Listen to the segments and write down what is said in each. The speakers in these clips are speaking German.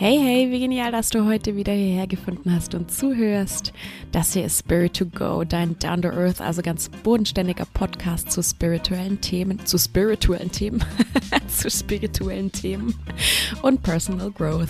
Hey, hey, wie genial, dass du heute wieder hierher gefunden hast und zuhörst. Das hier ist Spirit to Go, dein Down to Earth, also ganz bodenständiger Podcast zu spirituellen Themen, zu spirituellen Themen, zu spirituellen Themen und Personal Growth.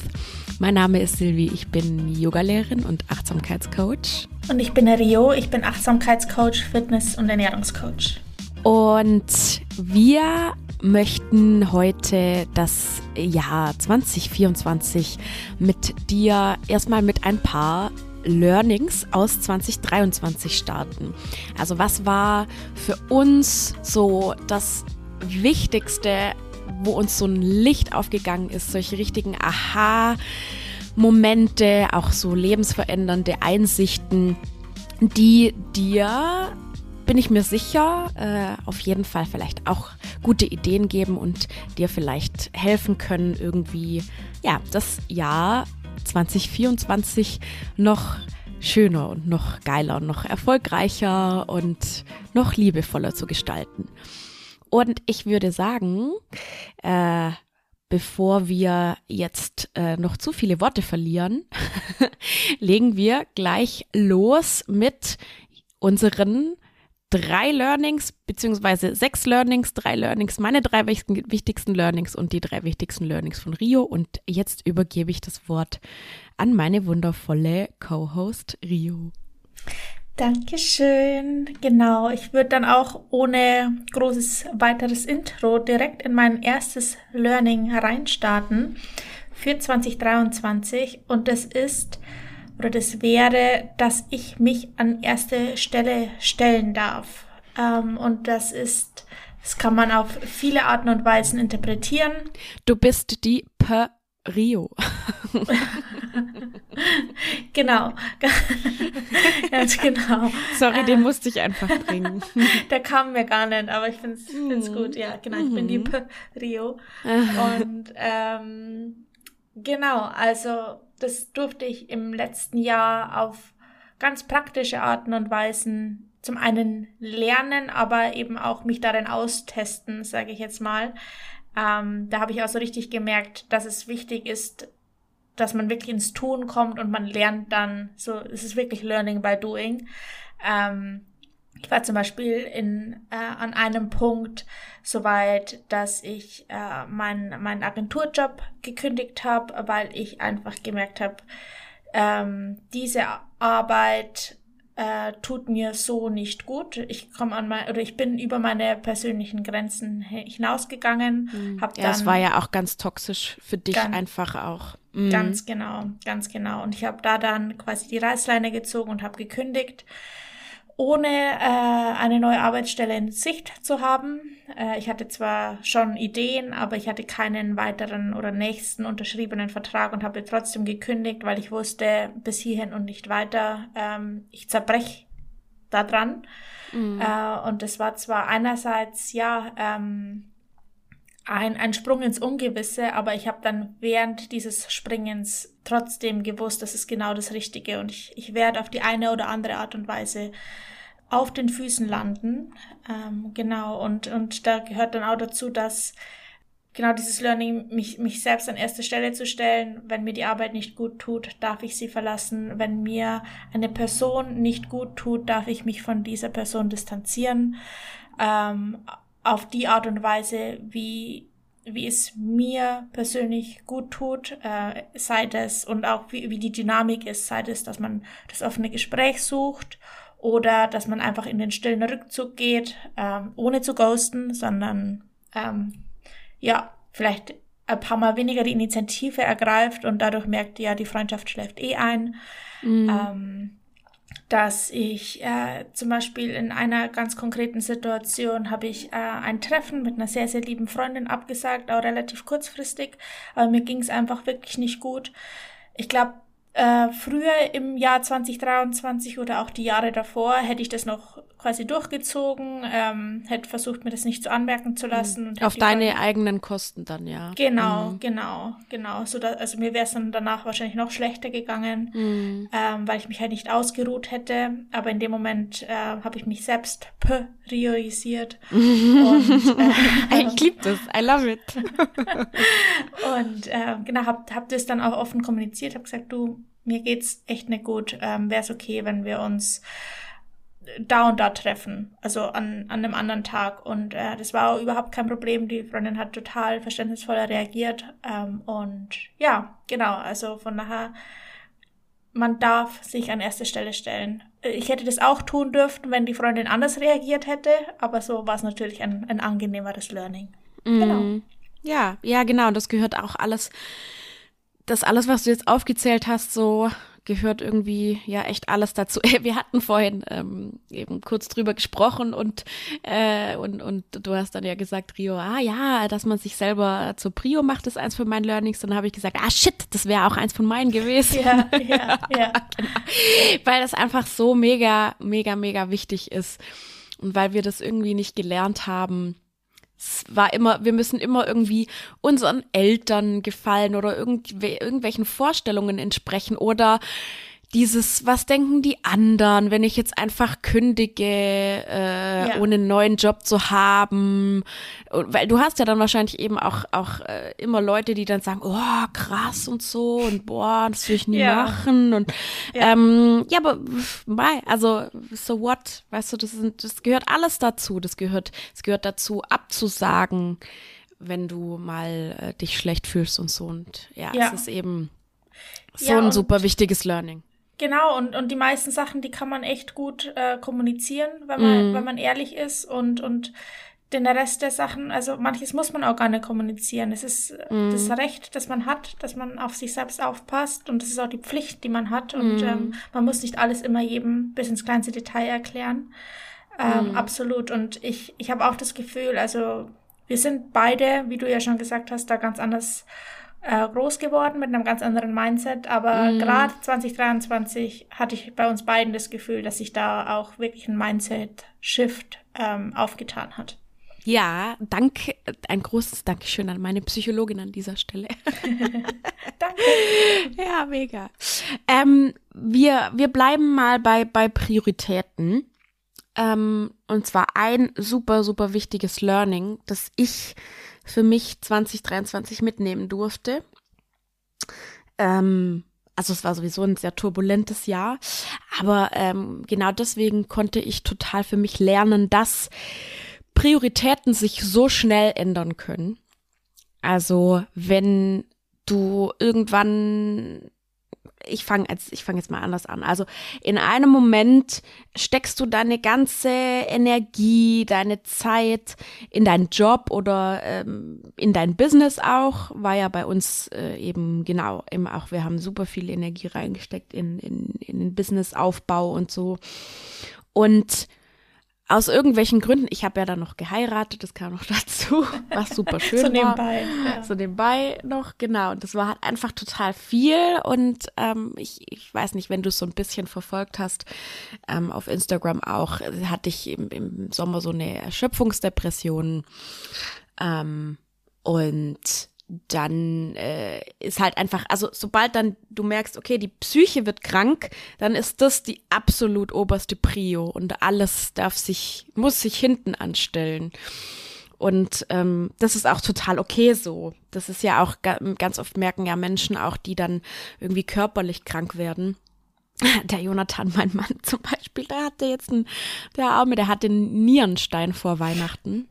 Mein Name ist Silvi, ich bin Yogalehrerin und Achtsamkeitscoach. Und ich bin Rio, ich bin Achtsamkeitscoach, Fitness- und Ernährungscoach. Und wir möchten heute das Jahr 2024 mit dir erstmal mit ein paar Learnings aus 2023 starten. Also was war für uns so das Wichtigste, wo uns so ein Licht aufgegangen ist, solche richtigen Aha. Momente, auch so lebensverändernde Einsichten, die dir bin ich mir sicher, äh, auf jeden Fall vielleicht auch gute Ideen geben und dir vielleicht helfen können, irgendwie, ja, das Jahr 2024 noch schöner und noch geiler und noch erfolgreicher und noch liebevoller zu gestalten. Und ich würde sagen, äh, bevor wir jetzt äh, noch zu viele Worte verlieren, legen wir gleich los mit unseren drei Learnings, beziehungsweise sechs Learnings, drei Learnings, meine drei wichtigsten Learnings und die drei wichtigsten Learnings von Rio. Und jetzt übergebe ich das Wort an meine wundervolle Co-Host Rio. Dankeschön. Genau, ich würde dann auch ohne großes weiteres Intro direkt in mein erstes Learning reinstarten für 2023 und das ist, oder das wäre, dass ich mich an erste Stelle stellen darf. Ähm, und das ist, das kann man auf viele Arten und Weisen interpretieren. Du bist die Per Rio. genau. Ganz genau. Sorry, den musste ich einfach bringen. Der kam mir gar nicht, aber ich finde es mhm. gut. Ja, genau, ich bin die mhm. Per Rio. Und ähm, genau, also das durfte ich im letzten Jahr auf ganz praktische Arten und Weisen zum einen lernen, aber eben auch mich darin austesten, sage ich jetzt mal. Ähm, da habe ich auch so richtig gemerkt, dass es wichtig ist, dass man wirklich ins Tun kommt und man lernt dann, so es ist wirklich Learning by Doing. Ähm, ich war zum Beispiel in, äh, an einem Punkt so weit, dass ich äh, meinen mein Agenturjob gekündigt habe, weil ich einfach gemerkt habe, ähm, diese Arbeit äh, tut mir so nicht gut. Ich komme an mein, oder ich bin über meine persönlichen Grenzen hinausgegangen. Mhm. Hab ja, es war ja auch ganz toxisch für dich ganz, einfach auch. Mhm. Ganz genau, ganz genau. Und ich habe da dann quasi die Reißleine gezogen und habe gekündigt ohne äh, eine neue Arbeitsstelle in Sicht zu haben. Äh, ich hatte zwar schon Ideen, aber ich hatte keinen weiteren oder nächsten unterschriebenen Vertrag und habe trotzdem gekündigt, weil ich wusste, bis hierhin und nicht weiter. Ähm, ich zerbrech da dran. Mhm. Äh, und das war zwar einerseits, ja, ähm, ein, ein Sprung ins Ungewisse, aber ich habe dann während dieses Springens trotzdem gewusst, das ist genau das Richtige und ich, ich werde auf die eine oder andere Art und Weise auf den Füßen landen. Ähm, genau, und, und da gehört dann auch dazu, dass genau dieses Learning, mich, mich selbst an erste Stelle zu stellen. Wenn mir die Arbeit nicht gut tut, darf ich sie verlassen. Wenn mir eine Person nicht gut tut, darf ich mich von dieser Person distanzieren. Ähm, auf die Art und Weise, wie, wie es mir persönlich gut tut, äh, sei das und auch wie, wie die Dynamik ist, sei das, dass man das offene Gespräch sucht oder dass man einfach in den stillen Rückzug geht, ähm, ohne zu ghosten, sondern ähm, ja, vielleicht ein paar Mal weniger die Initiative ergreift und dadurch merkt, ja, die Freundschaft schläft eh ein. Mhm. Ähm, dass ich äh, zum Beispiel in einer ganz konkreten Situation habe ich äh, ein Treffen mit einer sehr, sehr lieben Freundin abgesagt, auch relativ kurzfristig, aber mir ging es einfach wirklich nicht gut. Ich glaube, äh, früher im Jahr 2023 oder auch die Jahre davor hätte ich das noch quasi durchgezogen, ähm, hätte versucht, mir das nicht zu anmerken zu lassen. Auf deine dann, eigenen Kosten dann, ja. Genau, mhm. genau, genau. So da, also mir wäre es dann danach wahrscheinlich noch schlechter gegangen, mhm. ähm, weil ich mich halt nicht ausgeruht hätte. Aber in dem Moment äh, habe ich mich selbst priorisiert. und, äh, ich liebe das, I love it. und äh, genau, hab, hab das dann auch offen kommuniziert, habe gesagt, du, mir geht's echt nicht gut. Ähm, wäre es okay, wenn wir uns da und da treffen, also an, an einem anderen Tag. Und äh, das war überhaupt kein Problem. Die Freundin hat total verständnisvoll reagiert. Ähm, und ja, genau, also von daher, man darf sich an erste Stelle stellen. Ich hätte das auch tun dürfen, wenn die Freundin anders reagiert hätte, aber so war es natürlich ein, ein angenehmeres Learning. Mm. Genau. Ja, ja, genau. Das gehört auch alles, das alles, was du jetzt aufgezählt hast, so gehört irgendwie ja echt alles dazu. Wir hatten vorhin ähm, eben kurz drüber gesprochen und, äh, und, und du hast dann ja gesagt, Rio, ah ja, dass man sich selber zur Prio macht, ist eins von meinen Learnings. Dann habe ich gesagt, ah shit, das wäre auch eins von meinen gewesen. Ja, ja, ja. genau. Weil das einfach so mega, mega, mega wichtig ist. Und weil wir das irgendwie nicht gelernt haben, es war immer, wir müssen immer irgendwie unseren Eltern gefallen oder irgendw irgendwelchen Vorstellungen entsprechen oder dieses, was denken die anderen, wenn ich jetzt einfach kündige, äh, ja. ohne einen neuen Job zu haben? Weil du hast ja dann wahrscheinlich eben auch, auch äh, immer Leute, die dann sagen, oh, krass und so und boah, das will ich nie ja. machen. Und ja. Ähm, ja, aber mei, also so what? Weißt du, das, sind, das gehört alles dazu. Das gehört, das gehört dazu, abzusagen, wenn du mal äh, dich schlecht fühlst und so. Und ja, es ist eben so ein super wichtiges Learning. Genau, und, und die meisten Sachen, die kann man echt gut äh, kommunizieren, wenn man, mm. wenn man ehrlich ist und, und den Rest der Sachen, also manches muss man auch gar nicht kommunizieren. Es ist mm. das Recht, das man hat, dass man auf sich selbst aufpasst und das ist auch die Pflicht, die man hat und mm. ähm, man muss nicht alles immer jedem bis ins kleinste Detail erklären. Ähm, mm. Absolut. Und ich, ich habe auch das Gefühl, also wir sind beide, wie du ja schon gesagt hast, da ganz anders äh, groß geworden mit einem ganz anderen Mindset. Aber mm. gerade 2023 hatte ich bei uns beiden das Gefühl, dass sich da auch wirklich ein Mindset-Shift ähm, aufgetan hat. Ja, danke, ein großes Dankeschön an meine Psychologin an dieser Stelle. danke. Ja, mega. Ähm, wir, wir bleiben mal bei, bei Prioritäten. Ähm, und zwar ein super, super wichtiges Learning, das ich für mich 2023 mitnehmen durfte. Ähm, also es war sowieso ein sehr turbulentes Jahr, aber ähm, genau deswegen konnte ich total für mich lernen, dass Prioritäten sich so schnell ändern können. Also wenn du irgendwann ich fange jetzt, ich fange jetzt mal anders an. Also in einem Moment steckst du deine ganze Energie, deine Zeit in deinen Job oder ähm, in dein Business auch. War ja bei uns äh, eben genau eben auch. Wir haben super viel Energie reingesteckt in in, in den Businessaufbau und so. Und aus irgendwelchen Gründen, ich habe ja dann noch geheiratet, das kam noch dazu, was super schön so nebenbei, war. Ja. So nebenbei noch, genau. Und das war halt einfach total viel. Und ähm, ich, ich weiß nicht, wenn du es so ein bisschen verfolgt hast, ähm, auf Instagram auch, hatte ich im, im Sommer so eine Erschöpfungsdepression. Ähm, und dann äh, ist halt einfach, also sobald dann du merkst, okay, die Psyche wird krank, dann ist das die absolut oberste Prio und alles darf sich, muss sich hinten anstellen. Und ähm, das ist auch total okay so. Das ist ja auch ganz oft merken ja Menschen auch, die dann irgendwie körperlich krank werden der Jonathan, mein Mann zum Beispiel, der hatte jetzt einen, der Arme, der hatte einen Nierenstein vor Weihnachten.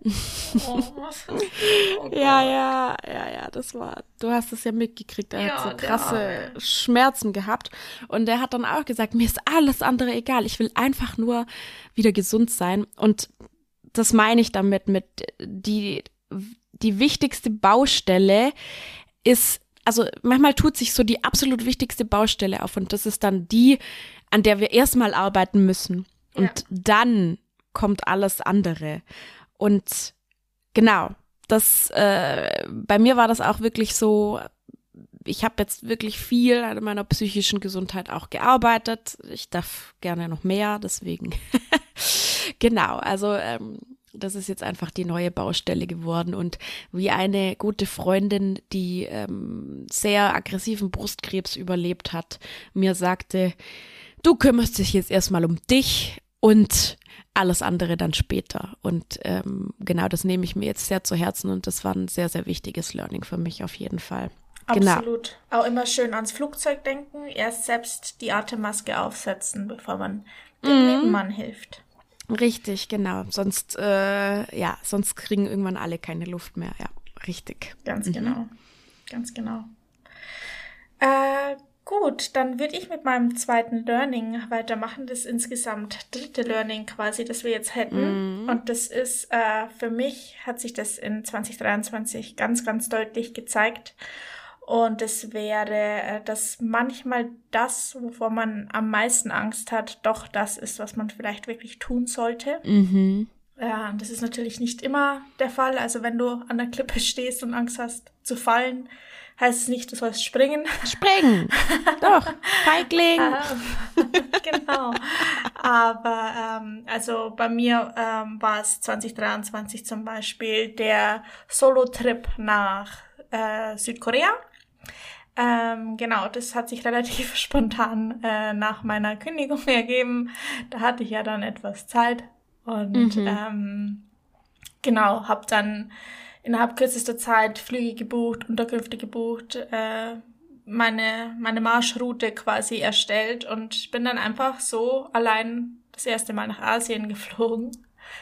Oh, oh ja, ja, ja, ja, das war, du hast es ja mitgekriegt, er ja, hat so krasse Schmerzen gehabt. Und der hat dann auch gesagt, mir ist alles andere egal, ich will einfach nur wieder gesund sein. Und das meine ich damit, mit die, die wichtigste Baustelle ist also manchmal tut sich so die absolut wichtigste Baustelle auf und das ist dann die, an der wir erstmal arbeiten müssen. Und ja. dann kommt alles andere. Und genau, das, äh, bei mir war das auch wirklich so, ich habe jetzt wirklich viel an meiner psychischen Gesundheit auch gearbeitet. Ich darf gerne noch mehr, deswegen genau, also ähm, das ist jetzt einfach die neue Baustelle geworden. Und wie eine gute Freundin, die ähm, sehr aggressiven Brustkrebs überlebt hat, mir sagte, du kümmerst dich jetzt erstmal um dich und alles andere dann später. Und ähm, genau das nehme ich mir jetzt sehr zu Herzen und das war ein sehr, sehr wichtiges Learning für mich auf jeden Fall. Genau. Absolut. Genau. Auch immer schön ans Flugzeug denken, erst selbst die Atemmaske aufsetzen, bevor man dem mhm. Nebenmann hilft. Richtig, genau. Sonst, äh, ja, sonst kriegen irgendwann alle keine Luft mehr. Ja, richtig. Ganz mhm. genau. Ganz genau. Äh, gut, dann würde ich mit meinem zweiten Learning weitermachen. Das insgesamt dritte Learning quasi, das wir jetzt hätten. Mhm. Und das ist, äh, für mich hat sich das in 2023 ganz, ganz deutlich gezeigt. Und es wäre, äh, dass manchmal das, wovor man am meisten Angst hat, doch das ist, was man vielleicht wirklich tun sollte. Mhm. Ja, das ist natürlich nicht immer der Fall. Also wenn du an der Klippe stehst und Angst hast zu fallen, heißt es nicht, du sollst springen. Springen! Doch, Feigling! genau. Aber ähm, also bei mir ähm, war es 2023 zum Beispiel der Solo-Trip nach äh, Südkorea. Ähm, genau, das hat sich relativ spontan äh, nach meiner Kündigung ergeben. Da hatte ich ja dann etwas Zeit und mhm. ähm, genau, habe dann innerhalb kürzester Zeit Flüge gebucht, Unterkünfte gebucht, äh, meine, meine Marschroute quasi erstellt und bin dann einfach so allein das erste Mal nach Asien geflogen.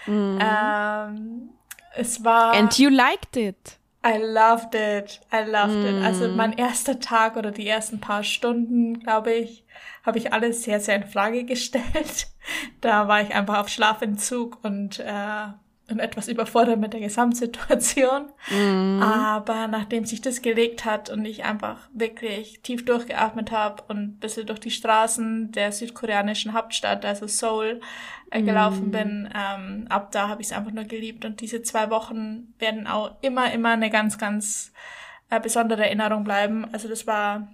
Mhm. Ähm, es war. And you liked it. I loved it. I loved mm. it. Also mm. mein erster Tag oder die ersten paar Stunden, glaube ich, habe ich alles sehr, sehr in Frage gestellt. Da war ich einfach auf Schlafentzug und äh, und etwas überfordert mit der Gesamtsituation. Mm. Aber nachdem sich das gelegt hat und ich einfach wirklich tief durchgeatmet habe und ein bisschen durch die Straßen der südkoreanischen Hauptstadt, also Seoul, äh, gelaufen mm. bin, ähm, ab da habe ich es einfach nur geliebt. Und diese zwei Wochen werden auch immer, immer eine ganz, ganz äh, besondere Erinnerung bleiben. Also das war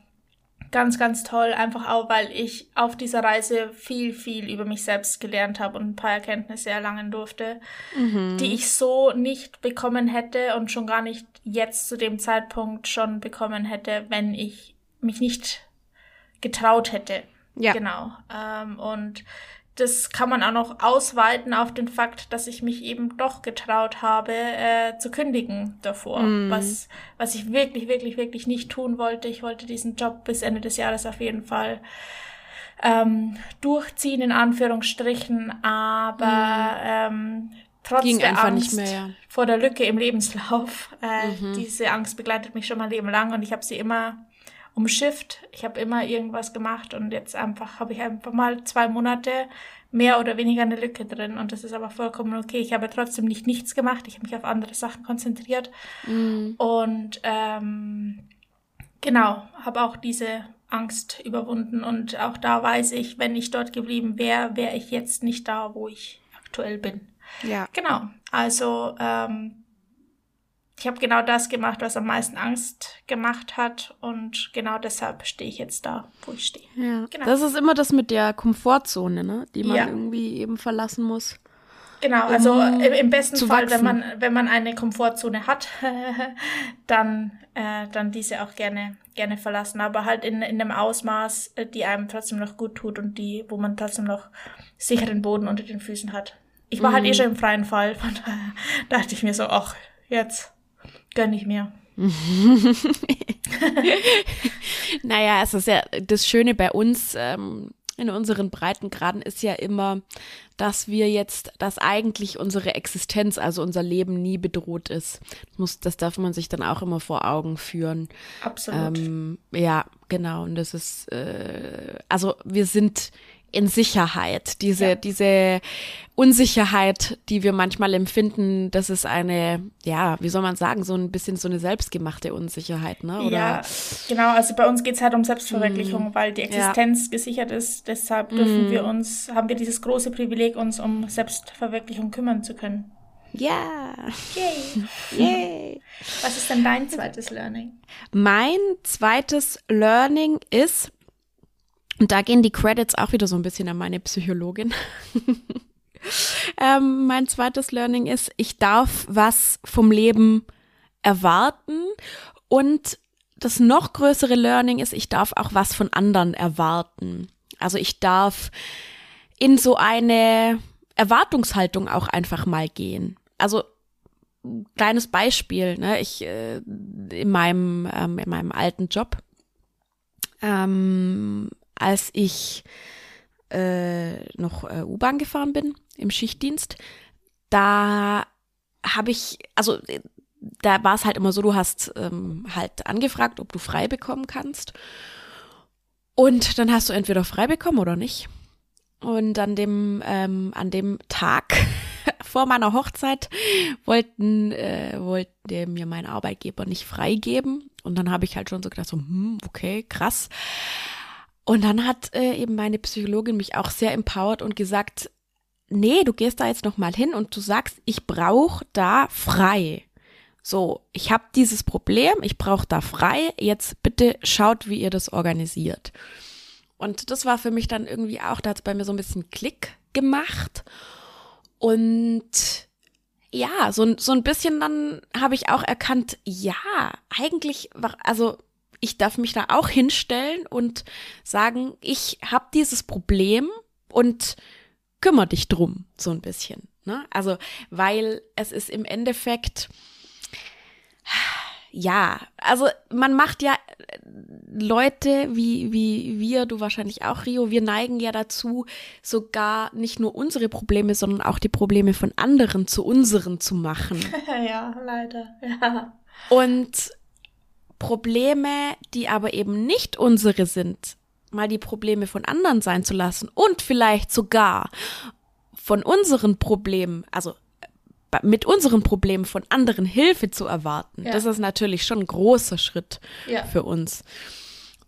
ganz, ganz toll, einfach auch, weil ich auf dieser Reise viel, viel über mich selbst gelernt habe und ein paar Erkenntnisse erlangen durfte, mhm. die ich so nicht bekommen hätte und schon gar nicht jetzt zu dem Zeitpunkt schon bekommen hätte, wenn ich mich nicht getraut hätte. Ja. Genau. Ähm, und das kann man auch noch ausweiten auf den Fakt, dass ich mich eben doch getraut habe, äh, zu kündigen davor. Mm. Was, was ich wirklich, wirklich, wirklich nicht tun wollte. Ich wollte diesen Job bis Ende des Jahres auf jeden Fall ähm, durchziehen, in Anführungsstrichen, aber mm. ähm, trotz Ging der Angst mehr, ja. vor der Lücke im Lebenslauf, äh, mhm. diese Angst begleitet mich schon mein Leben lang und ich habe sie immer umschifft. Ich habe immer irgendwas gemacht und jetzt einfach habe ich einfach mal zwei Monate mehr oder weniger eine Lücke drin und das ist aber vollkommen okay. Ich habe trotzdem nicht nichts gemacht. Ich habe mich auf andere Sachen konzentriert mm. und ähm, genau habe auch diese Angst überwunden und auch da weiß ich, wenn ich dort geblieben wäre, wäre ich jetzt nicht da, wo ich aktuell bin. Ja. Genau. Also ähm, ich habe genau das gemacht, was am meisten Angst gemacht hat und genau deshalb stehe ich jetzt da, wo ich stehe. Ja. Genau. Das ist immer das mit der Komfortzone, ne? die man ja. irgendwie eben verlassen muss. Genau, also um im besten Fall, wenn man wenn man eine Komfortzone hat, dann äh, dann diese auch gerne gerne verlassen, aber halt in in einem Ausmaß, äh, die einem trotzdem noch gut tut und die wo man trotzdem noch sicheren Boden unter den Füßen hat. Ich war mm. halt eh mhm. schon im freien Fall, von daher dachte ich mir so, ach, jetzt Gönn ich mir. naja, es ist ja das Schöne bei uns ähm, in unseren Breitengraden ist ja immer, dass wir jetzt, dass eigentlich unsere Existenz, also unser Leben nie bedroht ist. Das, muss, das darf man sich dann auch immer vor Augen führen. Absolut. Ähm, ja, genau. Und das ist, äh, also wir sind in Sicherheit. Diese, ja. diese Unsicherheit, die wir manchmal empfinden, das ist eine, ja, wie soll man sagen, so ein bisschen so eine selbstgemachte Unsicherheit, ne? Oder? Ja, genau. Also bei uns geht's halt um Selbstverwirklichung, mm. weil die Existenz ja. gesichert ist. Deshalb dürfen mm. wir uns, haben wir dieses große Privileg, uns um Selbstverwirklichung kümmern zu können. Ja. Yay. Yay. Was ist denn dein zweites Learning? Mein zweites Learning ist, und da gehen die Credits auch wieder so ein bisschen an meine Psychologin. Ähm, mein zweites Learning ist, ich darf was vom Leben erwarten und das noch größere Learning ist, ich darf auch was von anderen erwarten. Also ich darf in so eine Erwartungshaltung auch einfach mal gehen. Also kleines Beispiel, ne? Ich äh, in meinem ähm, in meinem alten Job, ähm, als ich äh, noch äh, U-Bahn gefahren bin im Schichtdienst, da habe ich, also da war es halt immer so, du hast ähm, halt angefragt, ob du frei bekommen kannst. Und dann hast du entweder frei bekommen oder nicht. Und an dem, ähm, an dem Tag vor meiner Hochzeit wollten, äh, wollte mir mein Arbeitgeber nicht freigeben. Und dann habe ich halt schon so gedacht, so, hm, okay, krass. Und dann hat äh, eben meine Psychologin mich auch sehr empowert und gesagt, nee, du gehst da jetzt noch mal hin und du sagst, ich brauche da frei. So, ich habe dieses Problem, ich brauche da frei, jetzt bitte schaut, wie ihr das organisiert. Und das war für mich dann irgendwie auch, da hat es bei mir so ein bisschen Klick gemacht. Und ja, so, so ein bisschen dann habe ich auch erkannt, ja, eigentlich, also ich darf mich da auch hinstellen und sagen, ich habe dieses Problem und kümmere dich drum, so ein bisschen. Ne? Also, weil es ist im Endeffekt, ja, also man macht ja äh, Leute wie, wie wir, du wahrscheinlich auch, Rio, wir neigen ja dazu, sogar nicht nur unsere Probleme, sondern auch die Probleme von anderen zu unseren zu machen. ja, leider, ja. Und Probleme, die aber eben nicht unsere sind, mal die Probleme von anderen sein zu lassen und vielleicht sogar von unseren Problemen, also mit unseren Problemen von anderen Hilfe zu erwarten, ja. das ist natürlich schon ein großer Schritt ja. für uns.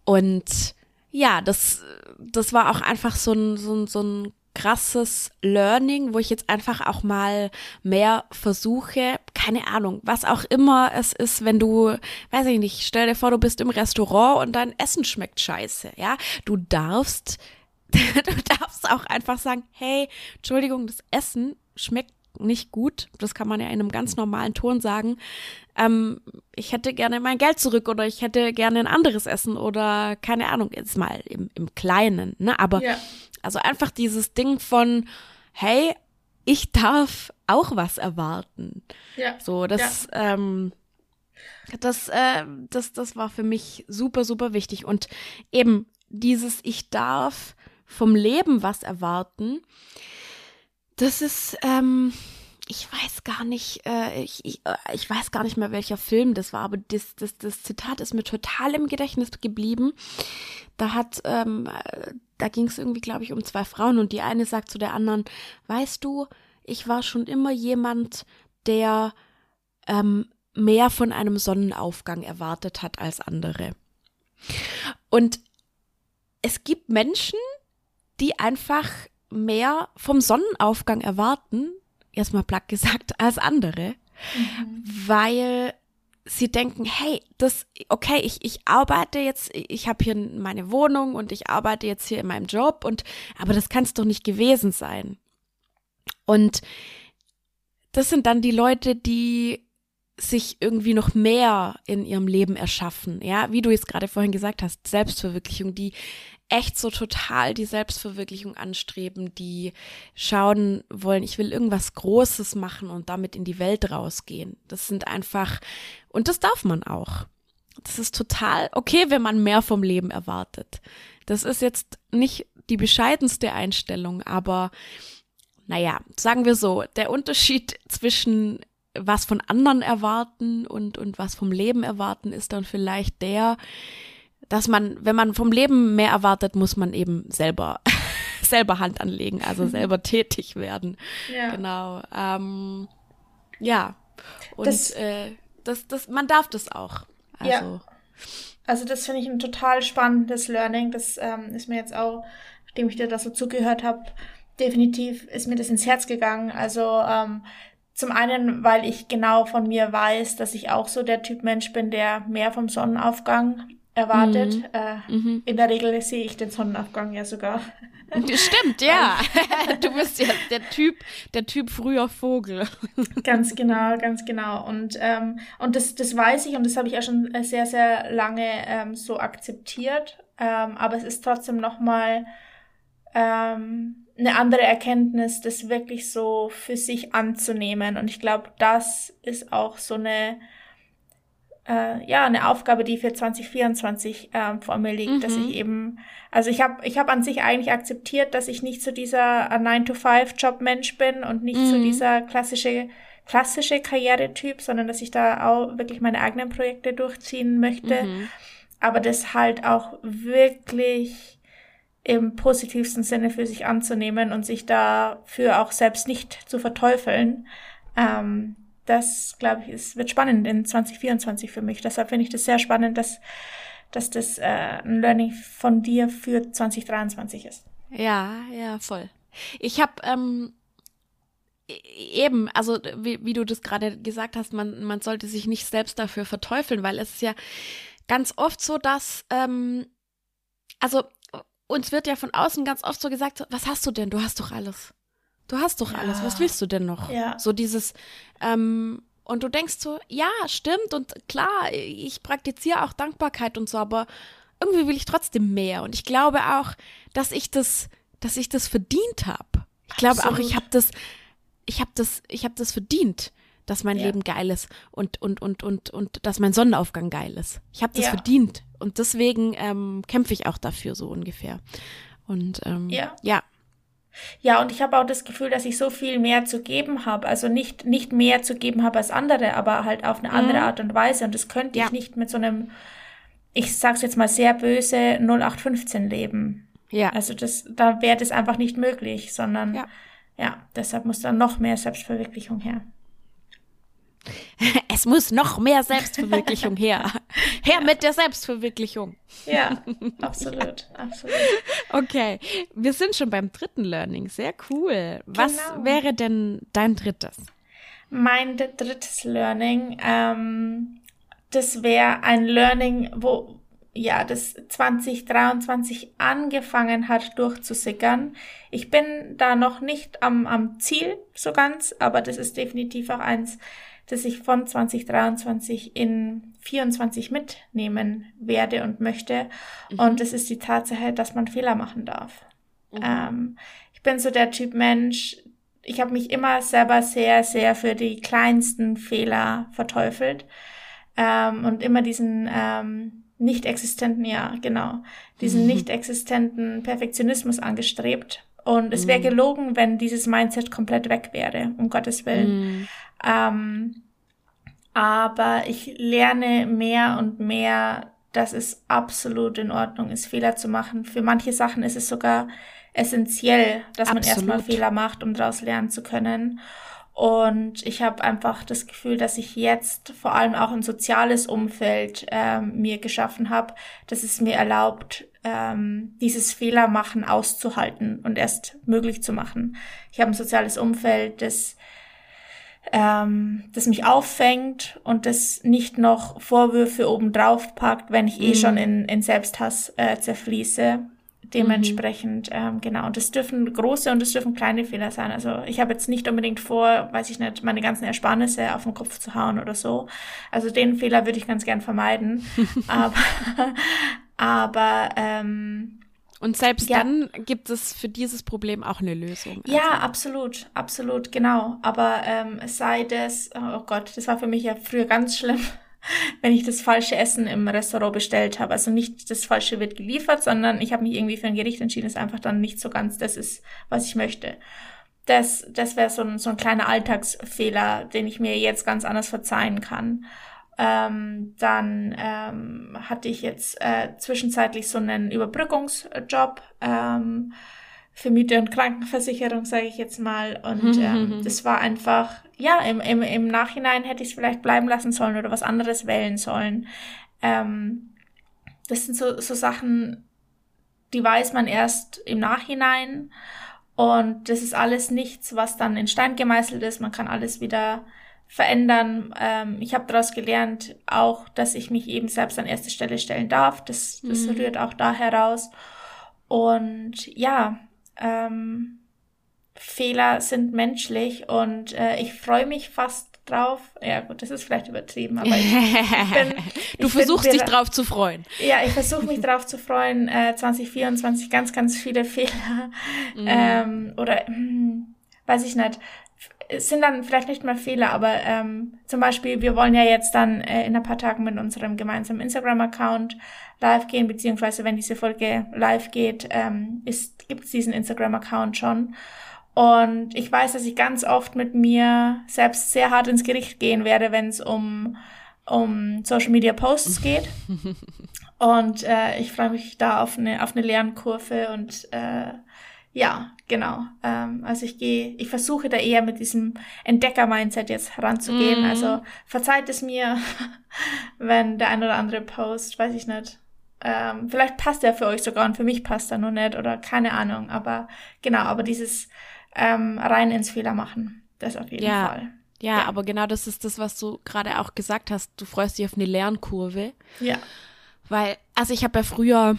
Und ja, das, das war auch einfach so ein, so ein, so ein krasses Learning, wo ich jetzt einfach auch mal mehr versuche, keine Ahnung, was auch immer es ist, wenn du, weiß ich nicht, stell dir vor, du bist im Restaurant und dein Essen schmeckt scheiße, ja? Du darfst, du darfst auch einfach sagen, hey, Entschuldigung, das Essen schmeckt nicht gut. Das kann man ja in einem ganz normalen Ton sagen. Ähm, ich hätte gerne mein Geld zurück oder ich hätte gerne ein anderes Essen oder keine Ahnung, jetzt mal im, im Kleinen, ne? Aber ja. Also einfach dieses Ding von, hey, ich darf auch was erwarten. Ja. So, das, ja. ähm, das, äh, das, das war für mich super, super wichtig. Und eben dieses, ich darf vom Leben was erwarten, das ist, ähm, ich weiß gar nicht, äh, ich, ich, äh, ich weiß gar nicht mehr, welcher Film das war, aber das, das, das Zitat ist mir total im Gedächtnis geblieben. Da hat, ähm, da ging es irgendwie, glaube ich, um zwei Frauen und die eine sagt zu der anderen, weißt du, ich war schon immer jemand, der ähm, mehr von einem Sonnenaufgang erwartet hat als andere. Und es gibt Menschen, die einfach mehr vom Sonnenaufgang erwarten, erstmal platt gesagt, als andere, mhm. weil sie denken, hey, das, okay, ich, ich arbeite jetzt, ich habe hier meine Wohnung und ich arbeite jetzt hier in meinem Job und, aber das kann es doch nicht gewesen sein. Und das sind dann die Leute, die sich irgendwie noch mehr in ihrem Leben erschaffen, ja, wie du jetzt gerade vorhin gesagt hast, Selbstverwirklichung, die echt so total die Selbstverwirklichung anstreben, die schauen wollen, ich will irgendwas Großes machen und damit in die Welt rausgehen. Das sind einfach, und das darf man auch. Das ist total okay, wenn man mehr vom Leben erwartet. Das ist jetzt nicht die bescheidenste Einstellung, aber naja, sagen wir so, der Unterschied zwischen was von anderen erwarten und, und was vom Leben erwarten ist dann vielleicht der, dass man, wenn man vom Leben mehr erwartet, muss man eben selber selber Hand anlegen, also selber tätig werden. Ja. Genau. Ähm, ja. Und das, äh, das, das, man darf das auch. Also. Ja. Also das finde ich ein total spannendes Learning. Das ähm, ist mir jetzt auch, nachdem ich dir das so zugehört habe, definitiv ist mir das ins Herz gegangen. Also ähm, zum einen, weil ich genau von mir weiß, dass ich auch so der Typ Mensch bin, der mehr vom Sonnenaufgang erwartet. Mhm. Äh, mhm. In der Regel sehe ich den Sonnenaufgang ja sogar. Stimmt, ja. du bist ja der Typ, der Typ früher Vogel. ganz genau, ganz genau. Und, ähm, und das, das weiß ich und das habe ich auch schon sehr, sehr lange ähm, so akzeptiert. Ähm, aber es ist trotzdem nochmal ähm, eine andere Erkenntnis, das wirklich so für sich anzunehmen. Und ich glaube, das ist auch so eine äh, ja eine Aufgabe, die für 2024 ähm, vor mir liegt, mhm. dass ich eben, also ich habe ich hab an sich eigentlich akzeptiert, dass ich nicht so dieser 9-to-5-Job-Mensch bin und nicht mhm. so dieser klassische klassische Karrieretyp, sondern dass ich da auch wirklich meine eigenen Projekte durchziehen möchte, mhm. aber das halt auch wirklich im positivsten Sinne für sich anzunehmen und sich dafür auch selbst nicht zu verteufeln. Ähm, das, glaube ich, ist, wird spannend in 2024 für mich. Deshalb finde ich das sehr spannend, dass, dass das äh, ein Learning von dir für 2023 ist. Ja, ja, voll. Ich habe ähm, e-, eben, also wie, wie du das gerade gesagt hast, man, man sollte sich nicht selbst dafür verteufeln, weil es ist ja ganz oft so, dass, ähm, also uns wird ja von außen ganz oft so gesagt, was hast du denn? Du hast doch alles. Du hast doch ja. alles, was willst du denn noch? Ja. So dieses, ähm, und du denkst so, ja, stimmt und klar, ich praktiziere auch Dankbarkeit und so, aber irgendwie will ich trotzdem mehr. Und ich glaube auch, dass ich das, dass ich das verdient habe. Ich glaube Absolut. auch, ich habe das, ich habe das, ich habe das verdient, dass mein ja. Leben geil ist und und und und und dass mein Sonnenaufgang geil ist. Ich habe das ja. verdient und deswegen ähm, kämpfe ich auch dafür so ungefähr. Und ähm, ja. ja, ja, und ich habe auch das Gefühl, dass ich so viel mehr zu geben habe. Also nicht, nicht mehr zu geben habe als andere, aber halt auf eine andere mhm. Art und Weise. Und das könnte ja. ich nicht mit so einem, ich sag's jetzt mal sehr böse, 0815 leben. Ja. Also das, da wäre das einfach nicht möglich, sondern ja, ja deshalb muss da noch mehr Selbstverwirklichung her. Es muss noch mehr Selbstverwirklichung her. Her mit der Selbstverwirklichung. Ja, absolut, absolut. Okay, wir sind schon beim dritten Learning. Sehr cool. Was genau. wäre denn dein drittes? Mein drittes Learning, ähm, das wäre ein Learning, wo ja, das 2023 angefangen hat durchzusickern. Ich bin da noch nicht am, am Ziel so ganz, aber das ist definitiv auch eins, das ich von 2023 in 24 mitnehmen werde und möchte. Mhm. Und das ist die Tatsache, dass man Fehler machen darf. Mhm. Ähm, ich bin so der Typ Mensch, ich habe mich immer selber sehr, sehr für die kleinsten Fehler verteufelt ähm, und immer diesen ähm, nicht existenten, ja, genau, diesen mhm. nicht existenten Perfektionismus angestrebt. Und es wäre mhm. gelogen, wenn dieses Mindset komplett weg wäre, um Gottes Willen. Mhm. Ähm, aber ich lerne mehr und mehr, dass es absolut in Ordnung ist, Fehler zu machen. Für manche Sachen ist es sogar essentiell, dass absolut. man erstmal Fehler macht, um daraus lernen zu können. Und ich habe einfach das Gefühl, dass ich jetzt vor allem auch ein soziales Umfeld ähm, mir geschaffen habe, dass es mir erlaubt, ähm, dieses Fehlermachen auszuhalten und erst möglich zu machen. Ich habe ein soziales Umfeld, das ähm, das mich auffängt und das nicht noch Vorwürfe obendrauf packt, wenn ich eh mhm. eh schon in, in Selbsthass äh, zerfließe. Dementsprechend, mhm. ähm, genau. Und das dürfen große und das dürfen kleine Fehler sein. Also ich habe jetzt nicht unbedingt vor, weiß ich nicht, meine ganzen Ersparnisse auf den Kopf zu hauen oder so. Also den Fehler würde ich ganz gern vermeiden. aber aber ähm, und selbst ja. dann gibt es für dieses Problem auch eine Lösung. Also. Ja, absolut, absolut, genau. Aber ähm, sei das, oh Gott, das war für mich ja früher ganz schlimm, wenn ich das falsche Essen im Restaurant bestellt habe. Also nicht das Falsche wird geliefert, sondern ich habe mich irgendwie für ein Gericht entschieden, das einfach dann nicht so ganz das ist, was ich möchte. Das, das wäre so ein, so ein kleiner Alltagsfehler, den ich mir jetzt ganz anders verzeihen kann. Ähm, dann ähm, hatte ich jetzt äh, zwischenzeitlich so einen Überbrückungsjob ähm, für Miete und Krankenversicherung, sage ich jetzt mal. Und ähm, das war einfach, ja, im, im, im Nachhinein hätte ich es vielleicht bleiben lassen sollen oder was anderes wählen sollen. Ähm, das sind so, so Sachen, die weiß man erst im Nachhinein. Und das ist alles nichts, was dann in Stein gemeißelt ist. Man kann alles wieder verändern. Ähm, ich habe daraus gelernt, auch, dass ich mich eben selbst an erste Stelle stellen darf. Das, das mhm. rührt auch da heraus. Und ja, ähm, Fehler sind menschlich und äh, ich freue mich fast drauf. Ja, gut, das ist vielleicht übertrieben, aber ich, ich bin. du versuchst dich drauf zu freuen. Ja, ich versuche mich drauf zu freuen. Äh, 2024 ganz, ganz viele Fehler. Mhm. Ähm, oder, hm, weiß ich nicht. Es sind dann vielleicht nicht mal Fehler, aber ähm, zum Beispiel, wir wollen ja jetzt dann äh, in ein paar Tagen mit unserem gemeinsamen Instagram-Account live gehen, beziehungsweise wenn diese Folge live geht, ähm, ist, gibt es diesen Instagram-Account schon. Und ich weiß, dass ich ganz oft mit mir selbst sehr hart ins Gericht gehen werde, wenn es um, um Social Media Posts geht. und äh, ich freue mich da auf eine, auf eine Lernkurve und äh, ja, genau. Ähm, also ich gehe, ich versuche da eher mit diesem Entdecker-Mindset jetzt heranzugehen. Mm. Also verzeiht es mir, wenn der ein oder andere Post, weiß ich nicht, ähm, vielleicht passt er für euch sogar und für mich passt er nur nicht oder keine Ahnung. Aber genau, aber dieses ähm, rein ins Fehler machen. Das auf jeden ja. Fall. Ja, ja, aber genau das ist das, was du gerade auch gesagt hast. Du freust dich auf eine Lernkurve. Ja. Weil, also ich habe ja früher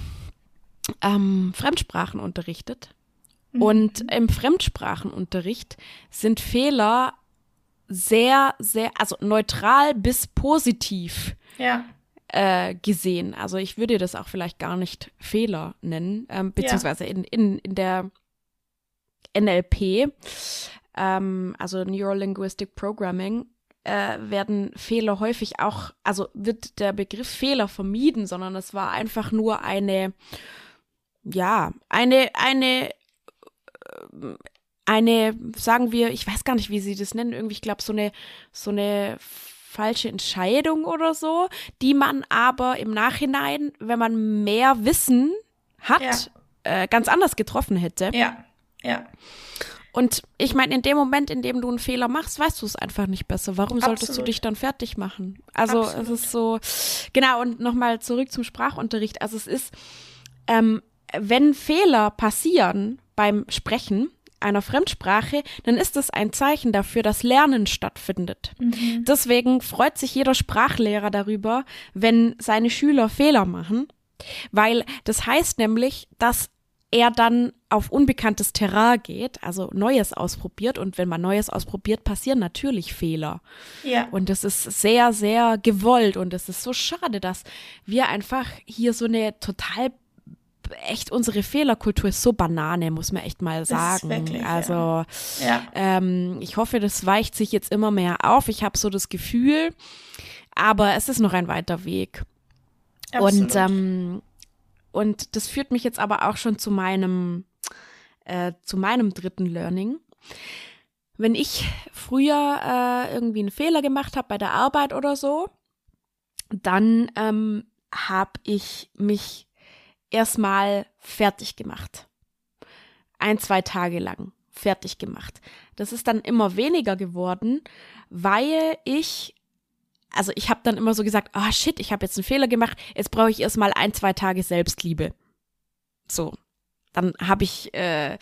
ähm, Fremdsprachen unterrichtet. Mhm. Und im Fremdsprachenunterricht sind Fehler sehr, sehr, also neutral bis positiv ja. äh, gesehen. Also ich würde das auch vielleicht gar nicht Fehler nennen, ähm, beziehungsweise ja. in, in, in der NLP, ähm, also Neurolinguistic Programming, äh, werden Fehler häufig auch, also wird der Begriff Fehler vermieden, sondern es war einfach nur eine, ja, eine, eine, eine, sagen wir, ich weiß gar nicht, wie sie das nennen, irgendwie, ich glaube, so eine, so eine falsche Entscheidung oder so, die man aber im Nachhinein, wenn man mehr Wissen hat, ja. äh, ganz anders getroffen hätte. Ja. Ja. Und ich meine, in dem Moment, in dem du einen Fehler machst, weißt du es einfach nicht besser. Warum solltest Absolut. du dich dann fertig machen? Also Absolut. es ist so, genau, und nochmal zurück zum Sprachunterricht. Also es ist, ähm, wenn Fehler passieren beim Sprechen einer Fremdsprache, dann ist es ein Zeichen dafür, dass Lernen stattfindet. Mhm. Deswegen freut sich jeder Sprachlehrer darüber, wenn seine Schüler Fehler machen, weil das heißt nämlich, dass er dann auf unbekanntes Terrain geht, also Neues ausprobiert. Und wenn man Neues ausprobiert, passieren natürlich Fehler. Ja. Und das ist sehr, sehr gewollt. Und es ist so schade, dass wir einfach hier so eine total echt unsere Fehlerkultur ist so Banane, muss man echt mal sagen. Wirklich, also ja. Ja. Ähm, ich hoffe, das weicht sich jetzt immer mehr auf. Ich habe so das Gefühl, aber es ist noch ein weiter Weg. Absolut. Und ähm, und das führt mich jetzt aber auch schon zu meinem, äh, zu meinem dritten Learning. Wenn ich früher äh, irgendwie einen Fehler gemacht habe bei der Arbeit oder so, dann ähm, habe ich mich erstmal fertig gemacht. Ein, zwei Tage lang fertig gemacht. Das ist dann immer weniger geworden, weil ich also ich habe dann immer so gesagt, ah oh, shit, ich habe jetzt einen Fehler gemacht, jetzt brauche ich erstmal ein, zwei Tage Selbstliebe. So, dann habe ich, äh,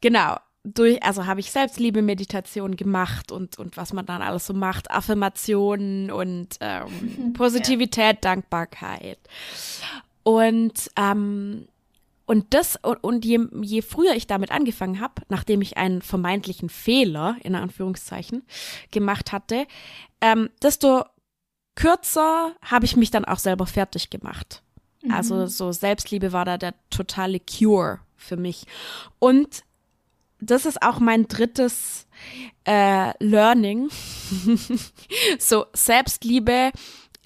genau, durch, also habe ich Selbstliebe-Meditation gemacht und, und was man dann alles so macht, Affirmationen und ähm, Positivität, ja. Dankbarkeit. Und ähm, und das, und, und je, je früher ich damit angefangen habe, nachdem ich einen vermeintlichen Fehler, in Anführungszeichen, gemacht hatte, ähm, desto kürzer habe ich mich dann auch selber fertig gemacht. Mhm. Also so Selbstliebe war da der totale Cure für mich. Und das ist auch mein drittes äh, Learning. so Selbstliebe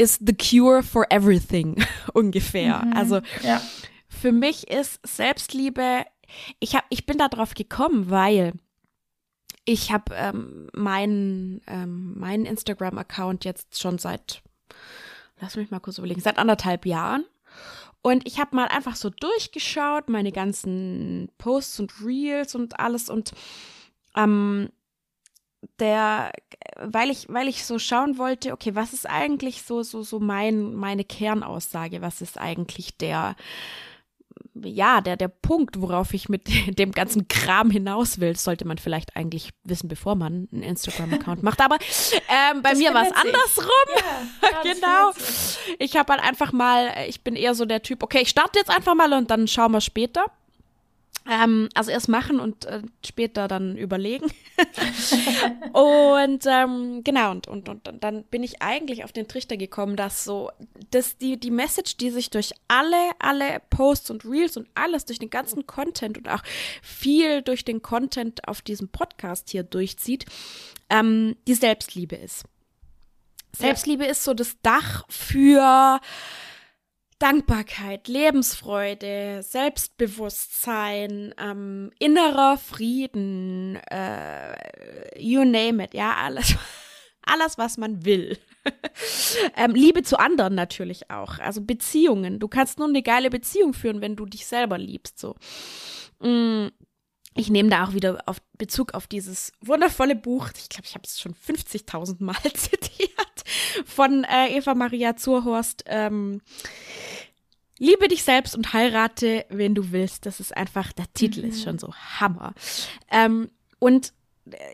is the cure for everything ungefähr. Mhm. Also ja für mich ist Selbstliebe, ich hab, ich bin da drauf gekommen, weil ich habe ähm, meinen ähm, meinen Instagram-Account jetzt schon seit, lass mich mal kurz überlegen, seit anderthalb Jahren. Und ich habe mal einfach so durchgeschaut, meine ganzen Posts und Reels und alles und ähm, der, weil ich, weil ich so schauen wollte, okay, was ist eigentlich so, so, so mein, meine Kernaussage, was ist eigentlich der, ja, der, der Punkt, worauf ich mit dem ganzen Kram hinaus will, sollte man vielleicht eigentlich wissen, bevor man einen Instagram-Account macht. Aber ähm, bei das mir war es andersrum. Ja, genau. Ich habe halt einfach mal, ich bin eher so der Typ, okay, ich starte jetzt einfach mal und dann schauen wir später. Ähm, also erst machen und äh, später dann überlegen. und ähm, genau, und, und, und dann bin ich eigentlich auf den Trichter gekommen, dass so, dass die, die Message, die sich durch alle, alle Posts und Reels und alles, durch den ganzen Content und auch viel durch den Content auf diesem Podcast hier durchzieht, ähm, die Selbstliebe ist. Selbstliebe ja. ist so das Dach für Dankbarkeit, Lebensfreude, Selbstbewusstsein, ähm, innerer Frieden, äh, you name it, ja, alles, alles, was man will. ähm, Liebe zu anderen natürlich auch, also Beziehungen. Du kannst nur eine geile Beziehung führen, wenn du dich selber liebst, so. Mm ich nehme da auch wieder auf Bezug auf dieses wundervolle Buch, ich glaube, ich habe es schon 50.000 Mal zitiert, von äh, Eva Maria Zurhorst. Ähm, Liebe dich selbst und heirate, wen du willst. Das ist einfach, der Titel mhm. ist schon so Hammer. Ähm, und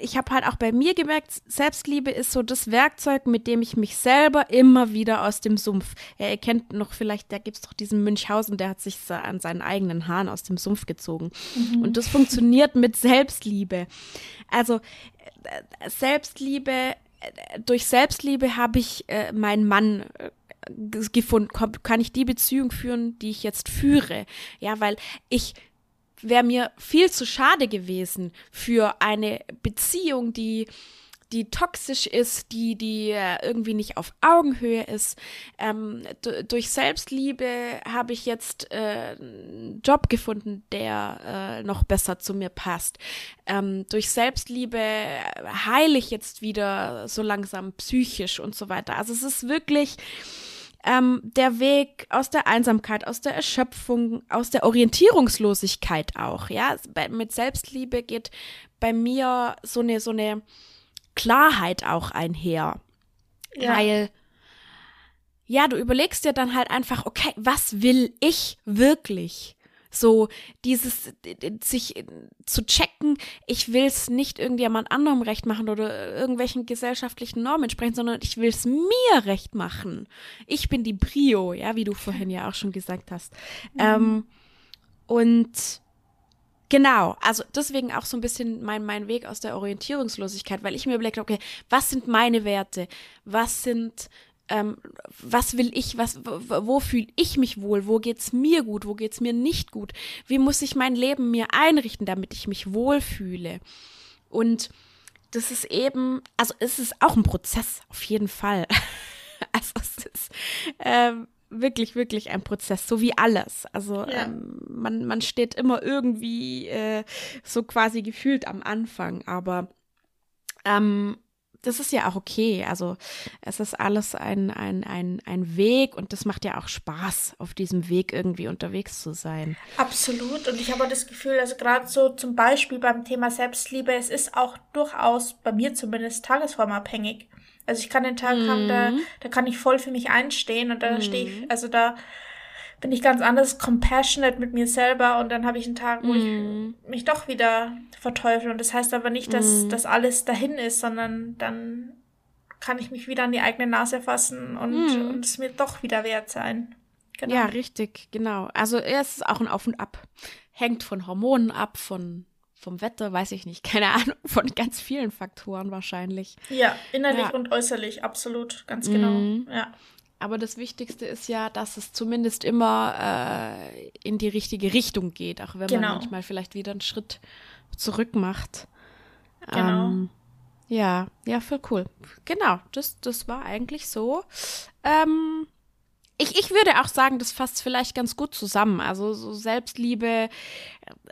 ich habe halt auch bei mir gemerkt, Selbstliebe ist so das Werkzeug, mit dem ich mich selber immer wieder aus dem Sumpf. Ja, ihr kennt noch vielleicht, da gibt es doch diesen Münchhausen, der hat sich an seinen eigenen Haaren aus dem Sumpf gezogen. Mhm. Und das funktioniert mit Selbstliebe. Also äh, Selbstliebe, äh, durch Selbstliebe habe ich äh, meinen Mann äh, gefunden, kann ich die Beziehung führen, die ich jetzt führe. Ja, weil ich wäre mir viel zu schade gewesen für eine Beziehung, die die toxisch ist, die, die äh, irgendwie nicht auf Augenhöhe ist. Ähm, durch Selbstliebe habe ich jetzt äh, einen Job gefunden, der äh, noch besser zu mir passt. Ähm, durch Selbstliebe heile ich jetzt wieder so langsam psychisch und so weiter. Also es ist wirklich ähm, der Weg aus der Einsamkeit, aus der Erschöpfung, aus der Orientierungslosigkeit auch. Ja, mit Selbstliebe geht bei mir so eine so eine Klarheit auch einher, ja. weil ja, du überlegst dir dann halt einfach, okay, was will ich wirklich? So dieses sich zu checken, ich will es nicht irgendjemand anderem recht machen oder irgendwelchen gesellschaftlichen Normen entsprechen, sondern ich will es mir recht machen. Ich bin die Brio, ja, wie du vorhin ja auch schon gesagt hast. Mhm. Ähm, und Genau, also deswegen auch so ein bisschen mein, mein Weg aus der Orientierungslosigkeit, weil ich mir überlegt okay, was sind meine Werte? Was sind ähm, was will ich, was, wo fühle ich mich wohl, wo geht's mir gut, wo geht's mir nicht gut, wie muss ich mein Leben mir einrichten, damit ich mich wohlfühle. Und das ist eben, also es ist auch ein Prozess, auf jeden Fall. also es ist ähm, wirklich, wirklich ein Prozess, so wie alles. Also ja. ähm, man, man steht immer irgendwie äh, so quasi gefühlt am Anfang, aber ähm, das ist ja auch okay. Also es ist alles ein, ein, ein, ein Weg und das macht ja auch Spaß, auf diesem Weg irgendwie unterwegs zu sein. Absolut. Und ich habe das Gefühl, also gerade so zum Beispiel beim Thema Selbstliebe, es ist auch durchaus bei mir zumindest tagesformabhängig. Also ich kann den Tag mhm. haben, da, da kann ich voll für mich einstehen und da mhm. stehe ich, also da bin ich ganz anders compassionate mit mir selber und dann habe ich einen Tag, wo mm. ich mich doch wieder verteufel. Und das heißt aber nicht, dass mm. das alles dahin ist, sondern dann kann ich mich wieder an die eigene Nase fassen und, mm. und es mir doch wieder wert sein. Genau. Ja, richtig, genau. Also es ist auch ein Auf und Ab. Hängt von Hormonen ab, von vom Wetter, weiß ich nicht, keine Ahnung, von ganz vielen Faktoren wahrscheinlich. Ja, innerlich ja. und äußerlich, absolut, ganz genau. Mhm. Ja. Aber das Wichtigste ist ja, dass es zumindest immer äh, in die richtige Richtung geht, auch wenn genau. man manchmal vielleicht wieder einen Schritt zurück macht. Genau. Ähm, ja, ja, voll cool. Genau, das, das war eigentlich so. Ähm, ich, ich würde auch sagen, das fasst vielleicht ganz gut zusammen. Also so Selbstliebe,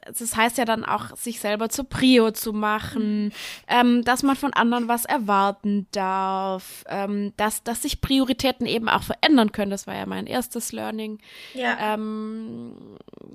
das heißt ja dann auch, sich selber zur Prio zu machen, ähm, dass man von anderen was erwarten darf, ähm, dass, dass sich Prioritäten eben auch verändern können. Das war ja mein erstes Learning. Ja. Ähm,